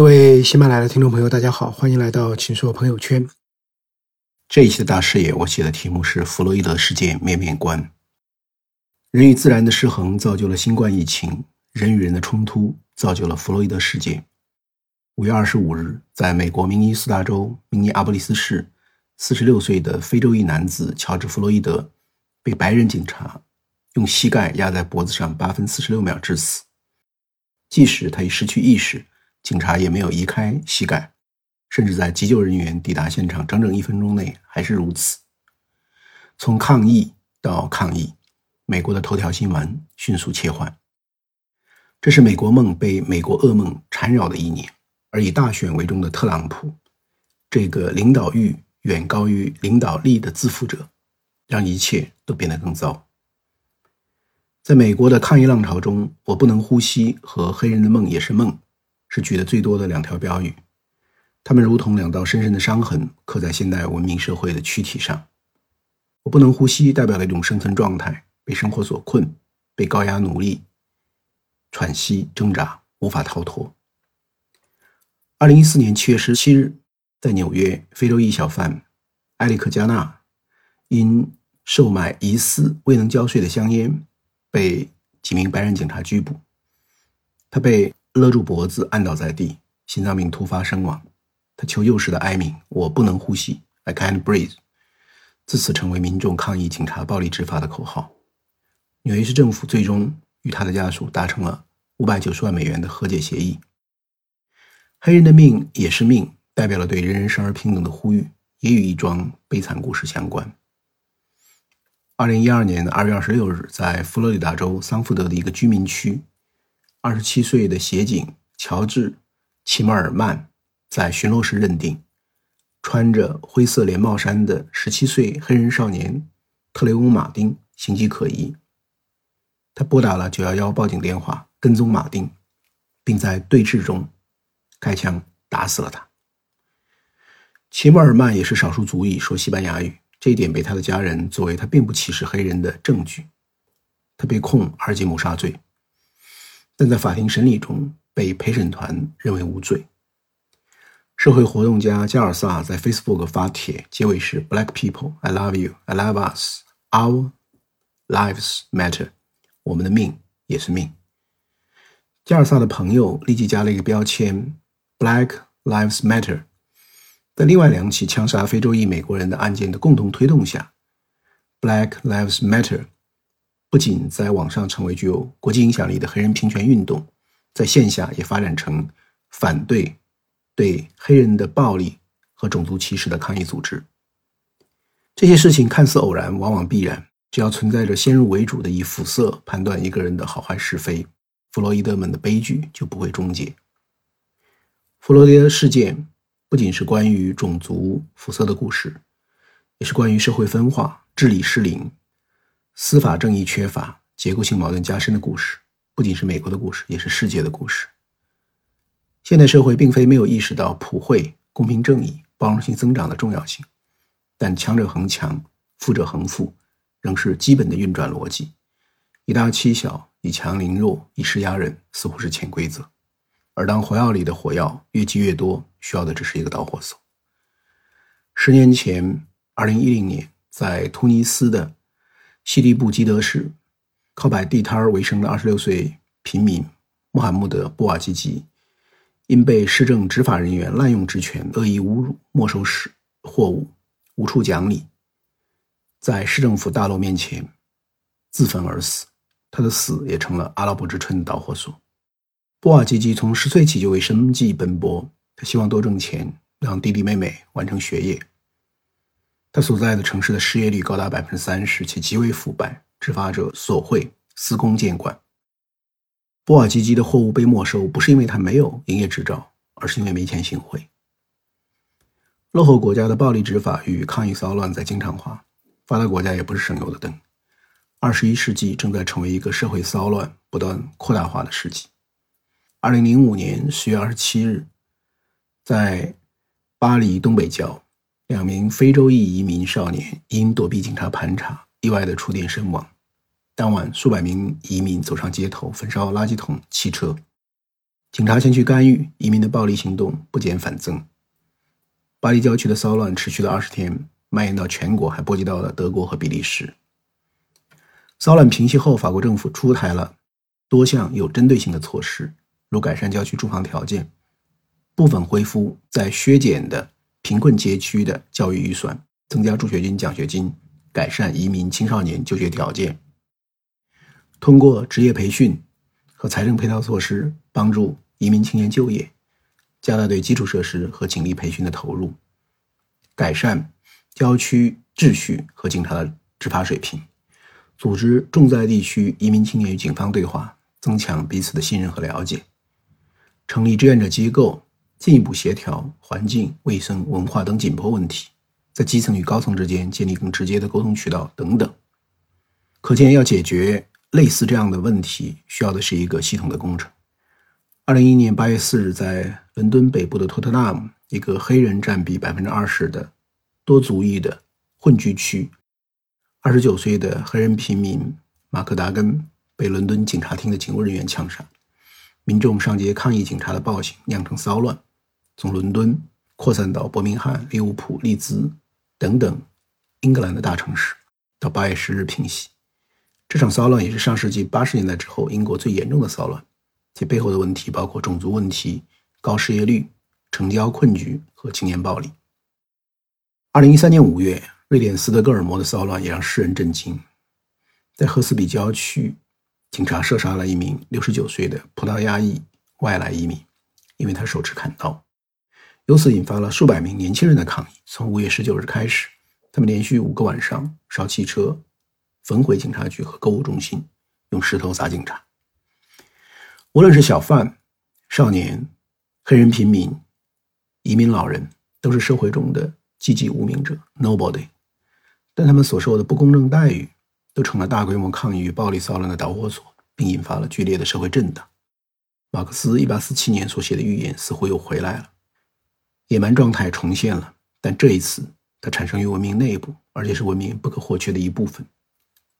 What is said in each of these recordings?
各位喜马拉雅的听众朋友，大家好，欢迎来到秦说朋友圈。这一期的大视野，我写的题目是《弗洛伊德事件面面观》。人与自然的失衡造就了新冠疫情，人与人的冲突造就了弗洛伊德事件。五月二十五日，在美国明尼苏达州明尼阿波利斯市，四十六岁的非洲裔男子乔治·弗洛伊德被白人警察用膝盖压在脖子上八分四十六秒致死。即使他已失去意识，警察也没有移开膝盖。甚至在急救人员抵达现场整整一分钟内还是如此。从抗议到抗议，美国的头条新闻迅速切换。这是美国梦被美国噩梦缠绕的一年，而以大选为重的特朗普，这个领导欲远高于领导力的自负者，让一切都变得更糟。在美国的抗议浪潮中，“我不能呼吸”和“黑人的梦也是梦”是举的最多的两条标语。他们如同两道深深的伤痕，刻在现代文明社会的躯体上。我不能呼吸，代表了一种生存状态，被生活所困，被高压奴隶，喘息挣扎，无法逃脱。二零一四年七月十七日，在纽约，非洲裔小贩埃里克加纳因售卖疑似未能交税的香烟，被几名白人警察拘捕。他被勒住脖子，按倒在地，心脏病突发身亡。他求救时的哀鸣：“我不能呼吸，I can't breathe。”自此成为民众抗议警察暴力执法的口号。纽约市政府最终与他的家属达成了五百九十万美元的和解协议。黑人的命也是命，代表了对人人生而平等的呼吁，也与一桩悲惨故事相关。二零一二年的二月二十六日，在佛罗里达州桑福德的一个居民区，二十七岁的协警乔治·齐默尔曼。在巡逻时认定，穿着灰色连帽衫的十七岁黑人少年特雷翁·马丁形迹可疑。他拨打了九幺幺报警电话，跟踪马丁，并在对峙中开枪打死了他。齐默尔曼也是少数族裔，说西班牙语，这一点被他的家人作为他并不歧视黑人的证据。他被控二级谋杀罪，但在法庭审理中被陪审团认为无罪。社会活动家加尔萨在 Facebook 发帖，结尾是 “Black people, I love you, I love us, our lives matter。”我们的命也是命。加尔萨的朋友立即加了一个标签 “Black lives matter”。在另外两起枪杀非洲裔美国人的案件的共同推动下，“Black lives matter” 不仅在网上成为具有国际影响力的黑人平权运动，在线下也发展成反对。对黑人的暴力和种族歧视的抗议组织，这些事情看似偶然，往往必然。只要存在着先入为主的以肤色判断一个人的好坏是非，弗洛伊德们的悲剧就不会终结。弗洛伊德事件不仅是关于种族肤色的故事，也是关于社会分化、治理失灵、司法正义缺乏、结构性矛盾加深的故事。不仅是美国的故事，也是世界的故事。现代社会并非没有意识到普惠、公平正义、包容性增长的重要性，但强者恒强，富者恒富，仍是基本的运转逻辑。以大欺小，以强凌弱，以势压人，似乎是潜规则。而当火药里的火药越积越多，需要的只是一个导火索。十年前，二零一零年，在突尼斯的西利布基德市，靠摆地摊儿为生的二十六岁平民穆罕默德·布瓦基吉。因被市政执法人员滥用职权、恶意侮辱、没收时货物、无处讲理，在市政府大楼面前自焚而死。他的死也成了阿拉伯之春的导火索。波瓦吉吉从十岁起就为生计奔波，他希望多挣钱，让弟弟妹妹完成学业。他所在的城市的失业率高达百分之三十，且极为腐败，执法者索贿、司空见惯。波尔基基的货物被没收，不是因为他没有营业执照，而是因为没钱行贿。落后国家的暴力执法与抗议骚乱在经常化，发达国家也不是省油的灯。二十一世纪正在成为一个社会骚乱不断扩大化的世纪。二零零五年十月二十七日，在巴黎东北角，两名非洲裔移民少年因躲避警察盘查，意外的触电身亡。当晚，数百名移民走上街头，焚烧垃圾桶、汽车。警察前去干预移民的暴力行动不减反增。巴黎郊区的骚乱持续了二十天，蔓延到全国，还波及到了德国和比利时。骚乱平息后，法国政府出台了多项有针对性的措施，如改善郊区住房条件，部分恢复在削减的贫困街区的教育预算，增加助学金、奖学金，改善移民青少年就学条件，通过职业培训。和财政配套措施帮助移民青年就业，加大对基础设施和警力培训的投入，改善郊区秩序和警察的执法水平，组织重灾地区移民青年与警方对话，增强彼此的信任和了解，成立志愿者机构，进一步协调环境、卫生、文化等紧迫问题，在基层与高层之间建立更直接的沟通渠道等等。可见，要解决。类似这样的问题，需要的是一个系统的工程。二零一一年八月四日，在伦敦北部的托特纳姆，一个黑人占比百分之二十的多族裔的混居区，二十九岁的黑人平民马克达根被伦敦警察厅的警务人员枪杀，民众上街抗议警察的暴行，酿成骚乱，从伦敦扩散到伯明翰、利物浦、利兹等等英格兰的大城市，到八月十日平息。这场骚乱也是上世纪八十年代之后英国最严重的骚乱，其背后的问题包括种族问题、高失业率、城郊困局和青年暴力。二零一三年五月，瑞典斯德哥尔摩的骚乱也让世人震惊，在赫斯比郊区，警察射杀了一名六十九岁的葡萄牙裔外来移民，因为他手持砍刀，由此引发了数百名年轻人的抗议。从五月十九日开始，他们连续五个晚上烧汽车。焚毁警察局和购物中心，用石头砸警察。无论是小贩、少年、黑人平民、移民老人，都是社会中的寂寂无名者 （nobody）。但他们所受的不公正待遇，都成了大规模抗议与暴力骚乱的导火索，并引发了剧烈的社会震荡。马克思1847年所写的预言似乎又回来了，野蛮状态重现了，但这一次它产生于文明内部，而且是文明不可或缺的一部分。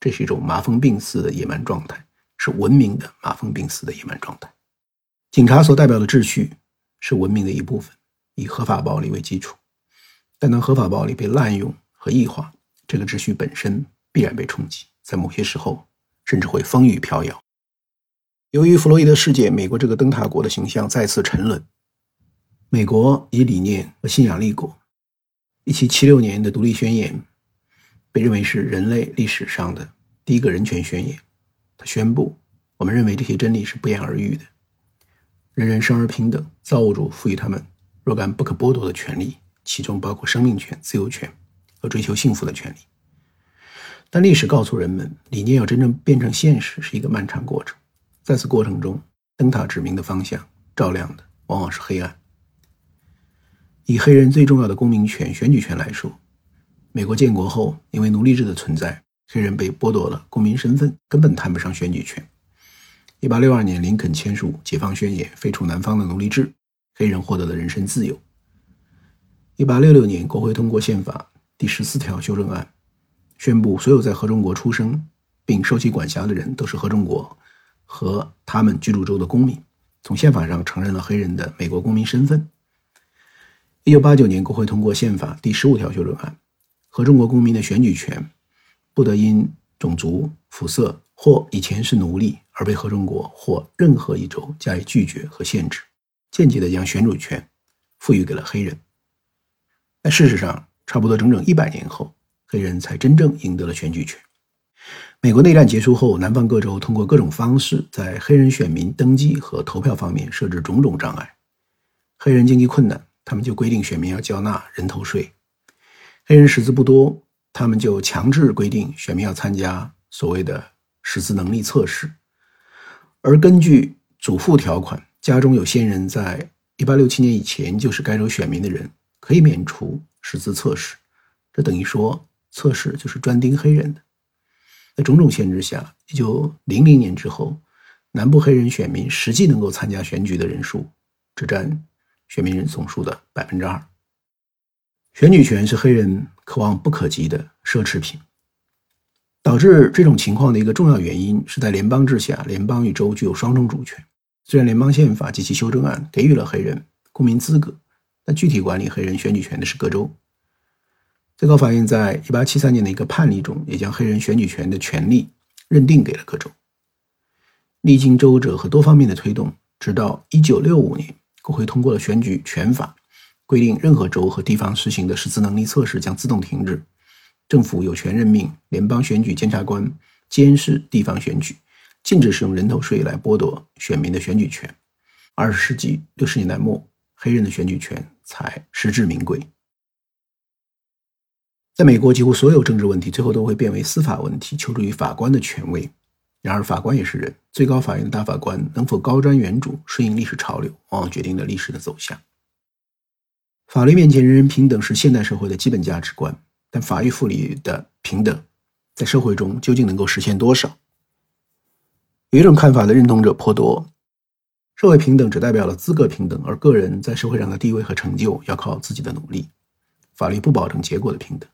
这是一种麻风病似的野蛮状态，是文明的麻风病似的野蛮状态。警察所代表的秩序是文明的一部分，以合法暴力为基础。但当合法暴力被滥用和异化，这个秩序本身必然被冲击，在某些时候甚至会风雨飘摇。由于弗洛伊德事件，美国这个灯塔国的形象再次沉沦。美国以理念和信仰立国。一七七六年的独立宣言。被认为是人类历史上的第一个人权宣言。他宣布：“我们认为这些真理是不言而喻的。人人生而平等，造物主赋予他们若干不可剥夺的权利，其中包括生命权、自由权和追求幸福的权利。但历史告诉人们，理念要真正变成现实是一个漫长过程。在此过程中，灯塔指明的方向照亮的往往是黑暗。以黑人最重要的公民权——选举权来说。”美国建国后，因为奴隶制的存在，黑人被剥夺了公民身份，根本谈不上选举权。一八六二年，林肯签署《解放宣言》，废除南方的奴隶制，黑人获得了人身自由。一八六六年，国会通过宪法第十四条修正案，宣布所有在合众国出生并受其管辖的人都是合众国和他们居住州的公民，从宪法上承认了黑人的美国公民身份。一九八九年，国会通过宪法第十五条修正案。和中国公民的选举权，不得因种族、肤色或以前是奴隶而被合众国或任何一州加以拒绝和限制，间接的将选主权赋予给了黑人。但事实上，差不多整整一百年后，黑人才真正赢得了选举权。美国内战结束后，南方各州通过各种方式，在黑人选民登记和投票方面设置种种障碍。黑人经济困难，他们就规定选民要交纳人头税。黑人识字不多，他们就强制规定选民要参加所谓的识字能力测试，而根据祖父条款，家中有先人在1867年以前就是该州选民的人，可以免除识字测试。这等于说，测试就是专盯黑人的。在种种限制下，1900年之后，南部黑人选民实际能够参加选举的人数只占选民人总数的百分之二。选举权是黑人可望不可及的奢侈品。导致这种情况的一个重要原因是在联邦制下，联邦与州具有双重主权。虽然联邦宪法及其修正案给予了黑人公民资格，但具体管理黑人选举权的是各州。最高法院在1873年的一个判例中，也将黑人选举权的权利认定给了各州。历经周折和多方面的推动，直到1965年，国会通过了选举权法，规定任何州和地方实行的识字能力测试将自动停止。政府有权任命联邦选举监察官监视地方选举，禁止使用人头税来剥夺选民的选举权。二十世纪六十年代末，黑人的选举权才实至名归。在美国，几乎所有政治问题最后都会变为司法问题，求助于法官的权威。然而，法官也是人，最高法院的大法官能否高瞻远瞩、顺应历史潮流，往往决定了历史的走向。法律面前人人平等是现代社会的基本价值观，但法律赋予的平等，在社会中究竟能够实现多少？有一种看法的认同者颇多：社会平等只代表了资格平等，而个人在社会上的地位和成就要靠自己的努力。法律不保证结果的平等。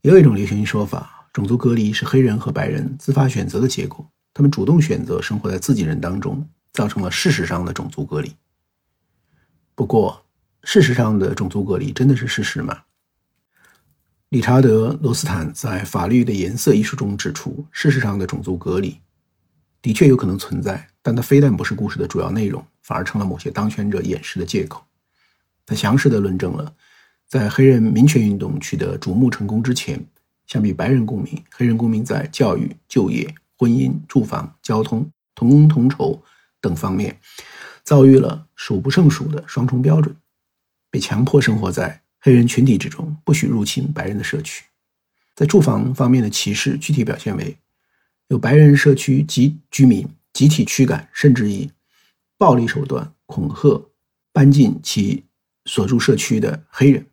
也有一种流行说法，种族隔离是黑人和白人自发选择的结果，他们主动选择生活在自己人当中，造成了事实上的种族隔离。不过，事实上的种族隔离真的是事实吗？理查德·罗斯坦在《法律的颜色》一书中指出，事实上的种族隔离的确有可能存在，但它非但不是故事的主要内容，反而成了某些当权者掩饰的借口。他详实的论证了。在黑人民权运动取得瞩目成功之前，相比白人公民，黑人公民在教育、就业、婚姻、住房、交通、同工同酬等方面，遭遇了数不胜数的双重标准，被强迫生活在黑人群体之中，不许入侵白人的社区。在住房方面的歧视，具体表现为有白人社区及居民集体驱赶，甚至以暴力手段恐吓搬进其所住社区的黑人。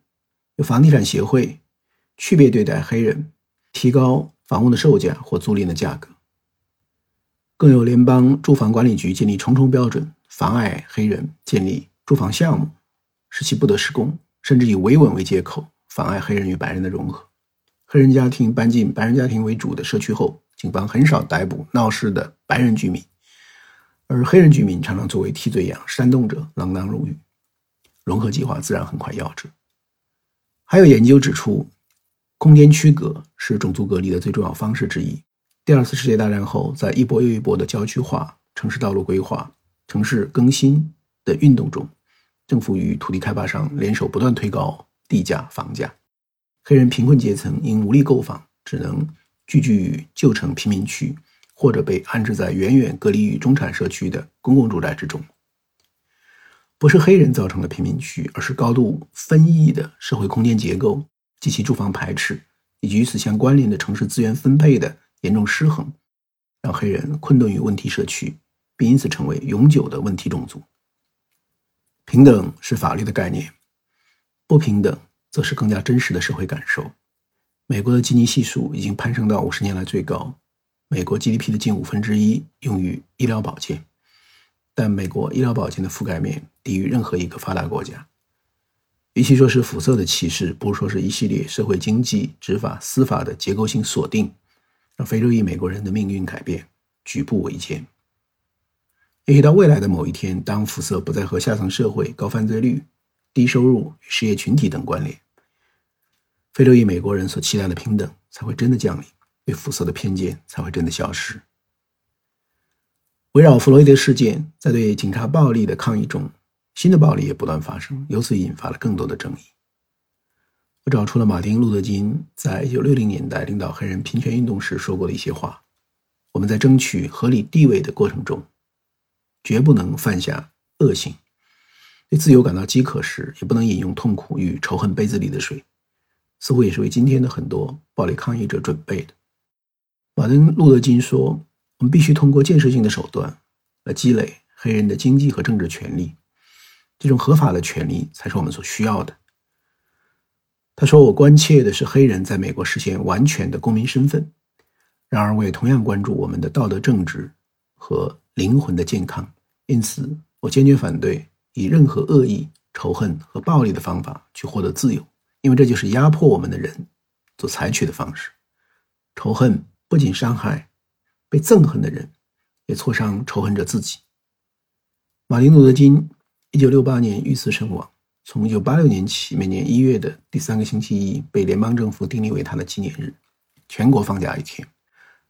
有房地产协会区别对待黑人，提高房屋的售价或租赁的价格；更有联邦住房管理局建立重重标准，妨碍黑人建立住房项目，使其不得施工，甚至以维稳为借口，妨碍黑人与白人的融合。黑人家庭搬进白人家庭为主的社区后，警方很少逮捕闹事的白人居民，而黑人居民常常作为替罪羊，煽动者锒铛入狱。融合计划自然很快夭折。还有研究指出，空间区隔是种族隔离的最重要方式之一。第二次世界大战后，在一波又一波的郊区化、城市道路规划、城市更新的运动中，政府与土地开发商联手，不断推高地价、房价。黑人贫困阶层因无力购房，只能聚居于旧城贫民区，或者被安置在远远隔离于中产社区的公共住宅之中。不是黑人造成的贫民区，而是高度分异的社会空间结构及其住房排斥，以及与此相关联的城市资源分配的严重失衡，让黑人困顿于问题社区，并因此成为永久的问题种族。平等是法律的概念，不平等则是更加真实的社会感受。美国的基尼系数已经攀升到五十年来最高，美国 GDP 的近五分之一用于医疗保健。但美国医疗保健的覆盖面低于任何一个发达国家。与其说是肤色的歧视，不如说是一系列社会、经济、执法、司法的结构性锁定，让非洲裔美国人的命运改变举步维艰。也许到未来的某一天，当肤色不再和下层社会、高犯罪率、低收入与失业群体等关联，非洲裔美国人所期待的平等才会真的降临，对肤色的偏见才会真的消失。围绕弗洛伊德事件，在对警察暴力的抗议中，新的暴力也不断发生，由此引发了更多的争议。我找出了马丁·路德·金在1960年代领导黑人平权运动时说过的一些话：“我们在争取合理地位的过程中，绝不能犯下恶行。对自由感到饥渴时，也不能饮用痛苦与仇恨杯子里的水。”似乎也是为今天的很多暴力抗议者准备的。马丁·路德·金说。我们必须通过建设性的手段来积累黑人的经济和政治权利，这种合法的权利才是我们所需要的。他说：“我关切的是黑人在美国实现完全的公民身份，然而我也同样关注我们的道德正直和灵魂的健康。因此，我坚决反对以任何恶意、仇恨和暴力的方法去获得自由，因为这就是压迫我们的人所采取的方式。仇恨不仅伤害。”被憎恨的人，也挫伤仇恨者自己。马丁·路德·金一九六八年遇刺身亡。从一九八六年起，每年一月的第三个星期一被联邦政府定立为他的纪念日，全国放假一天。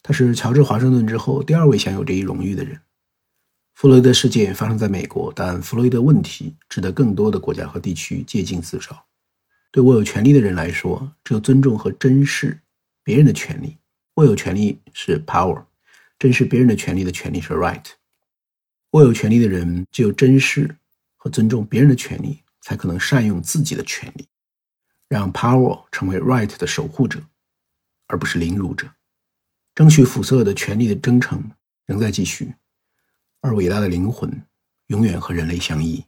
他是乔治·华盛顿之后第二位享有这一荣誉的人。弗洛伊德事件发生在美国，但弗洛伊德问题值得更多的国家和地区借鉴自照。对握有权利的人来说，只有尊重和珍视别人的权利。握有权利是 power，珍视别人的权利的权利是 right。握有权利的人只有珍视和尊重别人的权利，才可能善用自己的权利，让 power 成为 right 的守护者，而不是凌辱者。争取辐射的权利的征程仍在继续。而伟大的灵魂永远和人类相依。